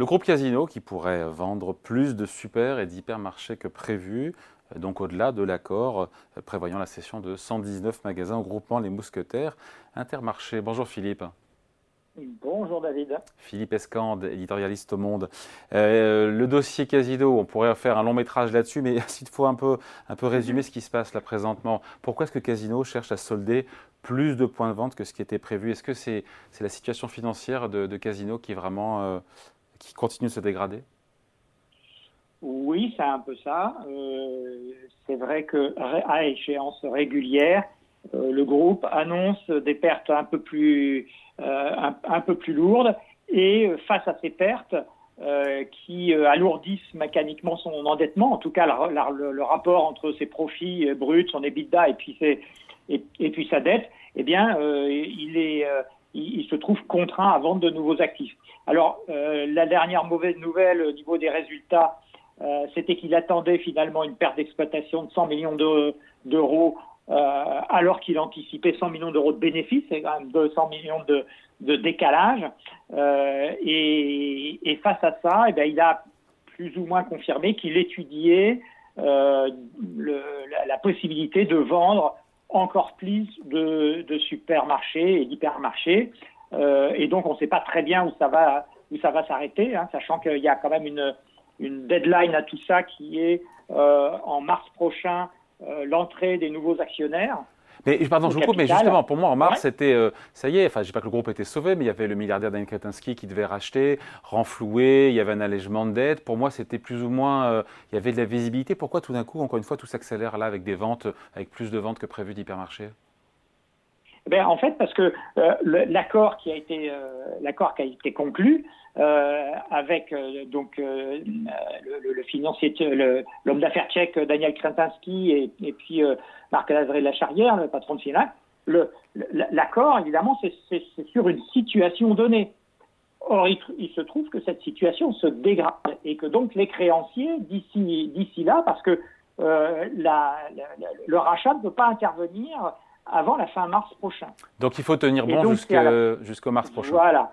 Le groupe Casino qui pourrait vendre plus de super et d'hypermarchés que prévu, donc au-delà de l'accord prévoyant la cession de 119 magasins au groupement Les Mousquetaires Intermarché. Bonjour Philippe. Bonjour David. Philippe Escande, éditorialiste au Monde. Euh, le dossier Casino, on pourrait faire un long métrage là-dessus, mais s'il faut un peu, un peu résumer ce qui se passe là présentement. Pourquoi est-ce que Casino cherche à solder plus de points de vente que ce qui était prévu? Est-ce que c'est la situation financière de, Casino qui vraiment euh, qui continue de se dégrader? Oui, c'est un peu ça. Euh, c'est vrai que à échéance régulière, le groupe annonce des pertes un peu plus euh, un, peu plus lourde. Et euh, face à ces pertes, euh, qui alourdissent mécaniquement son endettement, en tout cas le, rapport entre ses profits bruts, son EBITDA et, puis sa dette, eh bien, il, est, il, se trouve contraint à vendre de nouveaux actifs. Alors, la dernière mauvaise nouvelle au niveau des résultats, c'était qu'il attendait finalement une perte d'exploitation de 100 millions d'euros euh, alors qu'il anticipait 100 millions d'euros de bénéfices, c'est quand même 200 millions de, décalage. Euh, et, face à ça, eh bien, il a plus ou moins confirmé qu'il étudiait euh, la, possibilité de vendre encore plus de, de supermarchés et d'hypermarchés. Euh, et donc, on ne sait pas très bien où ça va, où ça va s'arrêter, hein, sachant qu'il y a quand même une, une deadline à tout ça qui est euh, en mars prochain euh, l'entrée des nouveaux actionnaires. Mais pardon, je vous coupe, mais justement, pour moi, en mars, c'était, euh, ça y est, enfin, je dis pas que le groupe était sauvé, mais il y avait le milliardaire Daniel Kretinsky qui devait racheter, renflouer, il y avait un allègement de dette. Pour moi, c'était plus ou moins, euh, il y avait de la visibilité. Pourquoi tout d'un coup, encore une fois, tout s'accélère là avec des ventes, avec plus de ventes que prévu d'hypermarché? Ben, en fait, parce que l'accord qui a été l'accord qui a été conclu euh, avec euh, donc euh, le, le, financier, l'homme d'affaires tchèque Daniel Kretinsky et, puis Marc Lazare Lacharrière, le patron de Finac. L'accord, évidemment, c'est sur une situation donnée. Or, il, se trouve que cette situation se dégrade et que donc les créanciers, d'ici là, parce que le rachat ne peut pas intervenir avant la fin mars prochain. Donc il faut tenir bon jusqu'au mars prochain. Voilà.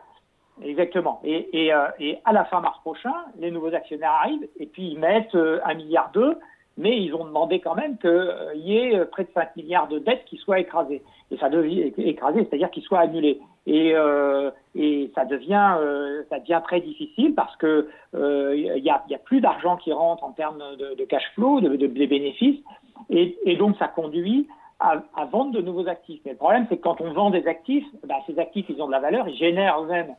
Exactement. Et, et, euh, et, à la fin mars prochain, les nouveaux actionnaires arrivent et puis ils mettent euh, un milliard d'euros, mais ils ont demandé quand même qu'il euh, y ait près de 5 milliards de dettes qui soient écrasées. Et ça devient écrasé, c'est-à-dire qu'ils soient annulés. Et, et ça devient ça devient très difficile parce que il y, a, y, a, plus d'argent qui rentre en termes de, de cash flow, de, de, bénéfices, et, et, donc ça conduit à, vendre de nouveaux actifs. Mais le problème, c'est que quand on vend des actifs, bah, ces actifs, ils ont de la valeur, ils génèrent eux-mêmes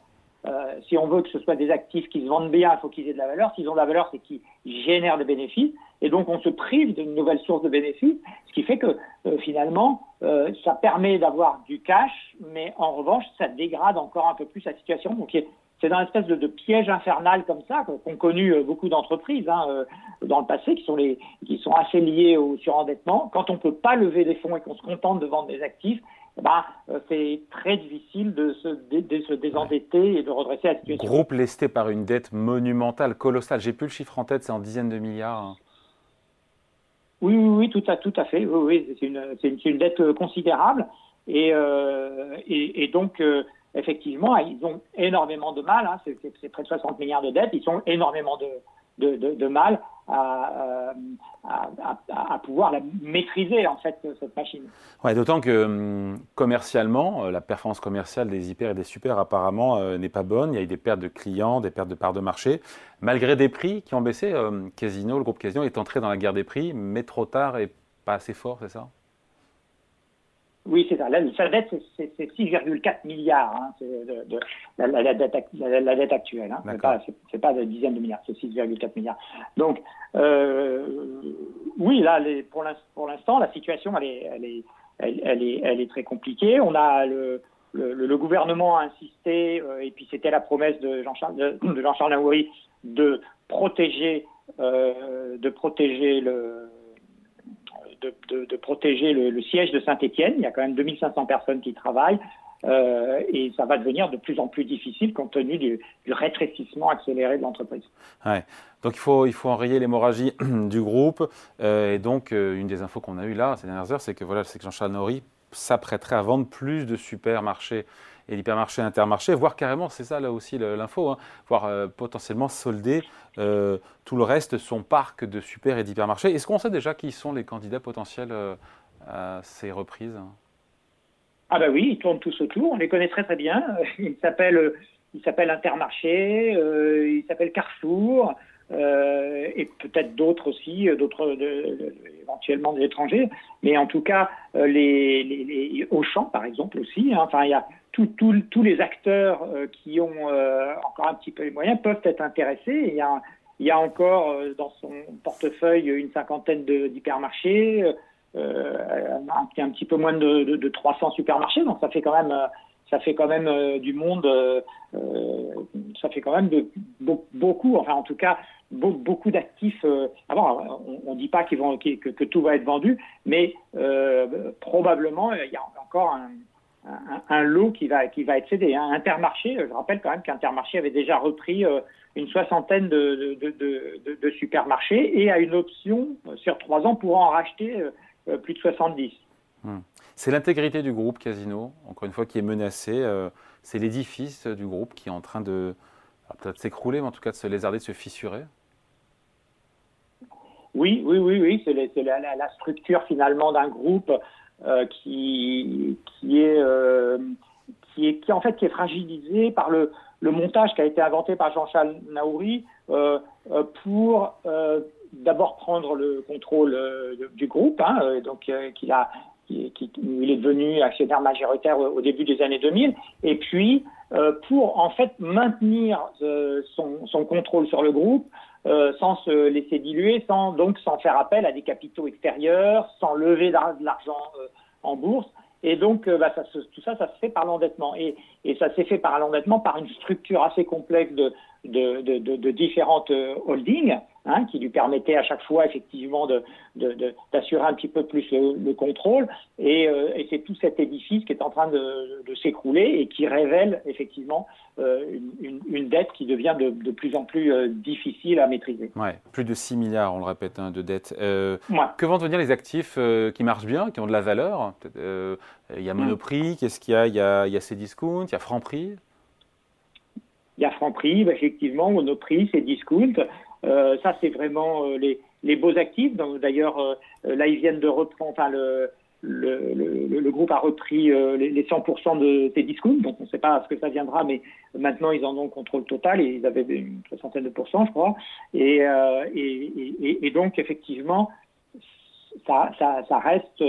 euh, si on veut que ce soit des actifs qui se vendent bien, il faut qu'ils aient de la valeur. S'ils ont de la valeur, c'est qu'ils génèrent des bénéfices. Et donc, on se prive d'une nouvelle source de bénéfices, ce qui fait que euh, finalement, euh, ça permet d'avoir du cash, mais en revanche, ça dégrade encore un peu plus la situation. Donc, c'est dans une espèce de, piège infernal comme ça qu'ont connu beaucoup d'entreprises hein, dans le passé, qui sont, les, qui sont assez liées au surendettement. Quand on ne peut pas lever des fonds et qu'on se contente de vendre des actifs, bah, c'est très difficile de se, de, se désendetter et de redresser la situation. Groupe lesté par une dette monumentale, colossale. J'ai plus le chiffre en tête, c'est en dizaines de milliards. Hein. Oui, oui, oui, tout à, tout à fait. Oui, oui c'est une, une, une, dette euh, considérable. Et, euh, et, et, donc, euh, effectivement, ils ont énormément de mal. Hein, c'est près de 60 milliards de dettes. Ils ont énormément de, de, mal à, à, à, pouvoir la maîtriser en fait cette machine. Ouais, d'autant que hum, commercialement, euh, la performance commerciale des hyper et des super apparemment euh, n'est pas bonne. Il y a eu des pertes de clients, des pertes de parts de marché, malgré des prix qui ont baissé. Euh, Casino, le groupe Casino est entré dans la guerre des prix, mais trop tard et pas assez fort, c'est ça? Oui, c'est ça. sa dette, c'est 6,4 milliards, hein, de, la, la, dette, la, dette, actuelle. Hein. C'est pas, pas de dizaines de milliards, c'est 6,4 milliards. Donc, euh, oui, là, les, pour l'instant, la situation, elle est, elle, est, elle, est, elle est très compliquée. On a le, le, le gouvernement a insisté, euh, et puis c'était la promesse de Jean-Charles de, Naouri de protéger, euh, de protéger le de, protéger le, siège de Saint-Étienne. Il y a quand même 2500 personnes qui travaillent. et ça va devenir de plus en plus difficile compte tenu du, rétrécissement accéléré de l'entreprise. Ouais. Donc il faut, il faut enrayer l'hémorragie du groupe. et donc, une des infos qu'on a eues là ces dernières heures, c'est que, voilà, que Jean-Charles Nori s'apprêterait à vendre plus de supermarchés et d'hypermarchés intermarchés, voire carrément, c'est ça là aussi l'info, hein, voire euh, potentiellement solder euh, tout le reste, son parc de super et d'hypermarchés. Est-ce qu'on sait déjà qui sont les candidats potentiels euh, à ces reprises Ah ben oui, ils tournent tous autour, on les connaît très très bien. Ils s'appellent il s'appelle Intermarché, il s'appelle Carrefour, et peut-être d'autres aussi, d'autres éventuellement des étrangers, mais en tout cas les, les, Auchan par exemple aussi. Hein. enfin, il y a tous les acteurs euh, qui ont euh, encore un petit peu les moyens peuvent être intéressés. Il y a, il y a encore euh, dans son portefeuille une cinquantaine d'hypermarchés, un, un, petit peu moins de, de, 300 supermarchés, donc ça fait quand même ça fait quand même du monde, ça fait quand même de, beaucoup, enfin en tout cas beaucoup d'actifs. alors on ne dit pas qu'ils vont, que, tout va être vendu, mais probablement il y a encore un, lot qui va, qui va être cédé. Hein. Intermarché, je rappelle quand même qu'Intermarché avait déjà repris euh, une soixantaine de, supermarchés et a une option euh, sur trois ans pour en racheter euh, plus de 70. Hmm. C'est l'intégrité du groupe Casino, encore une fois, qui est menacée. c'est l'édifice du groupe qui est en train de peut-être s'écrouler, mais en tout cas de se lézarder, de se fissurer. Oui, oui, oui, oui. C'est la, structure finalement d'un groupe euh, qui, est, euh, qui, est, qui, en fait, qui est fragilisé par le, montage qui a été inventé par Jean-Charles Naouri euh, pour d'abord prendre le contrôle du groupe, hein, donc qu'il a, qui, qui, il est devenu actionnaire majoritaire au, début des années 2000, et puis pour en fait maintenir son, son, contrôle sur le groupe euh, sans se laisser diluer, sans donc sans faire appel à des capitaux extérieurs, sans lever de l'argent euh, en bourse. Et donc, euh, bah, ça, tout ça, ça se fait par l'endettement. Et, et ça s'est fait par l'endettement par une structure assez complexe de, de, de, de différentes holdings Hein, qui lui permettait à chaque fois effectivement d'assurer un petit peu plus le, contrôle. Euh, et, c'est tout cet édifice qui est en train de, s'écrouler et qui révèle effectivement euh, une, dette qui devient de, plus en plus euh, difficile à maîtriser. Ouais, plus de 6 milliards, on le répète, hein, de dettes. Que vont devenir les actifs qui marchent bien, qui ont de la valeur? Il y a Monoprix, qu'est-ce qu'il y a? Il y a, il y a Cdiscount, il y a Franprix? Il y a Franprix, effectivement, Monoprix, Cdiscount. Euh, ça, c'est vraiment euh, les, les, beaux actifs. D'ailleurs, euh, là, ils viennent de reprendre, enfin, le, le, le, le, groupe a repris les, 100% de Cdiscount, donc on ne sait pas ce que ça viendra, mais maintenant ils en ont contrôle total et ils avaient une soixantaine de pourcents, je crois. Et, et, et, et donc effectivement, ça, ça, ça, reste,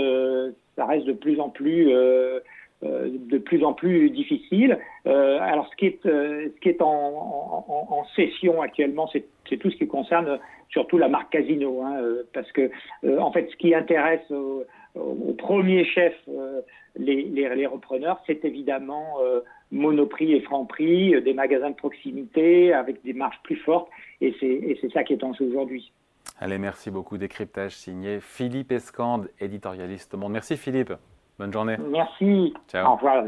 ça reste de plus en plus euh, de plus en plus difficile. Euh, alors, ce qui est, euh, ce qui est en, en, session actuellement, c'est tout ce qui concerne surtout la marque Casino, hein, parce que en fait, ce qui intéresse au, premier chef les, repreneurs, c'est évidemment Monoprix et Franprix, des magasins de proximité avec des marges plus fortes, et c'est ça qui est en jeu aujourd'hui. Allez, merci beaucoup. Décryptage signé Philippe Escande, éditorialiste. Bon, merci Philippe. Bonne journée. Merci. Ciao. Au revoir.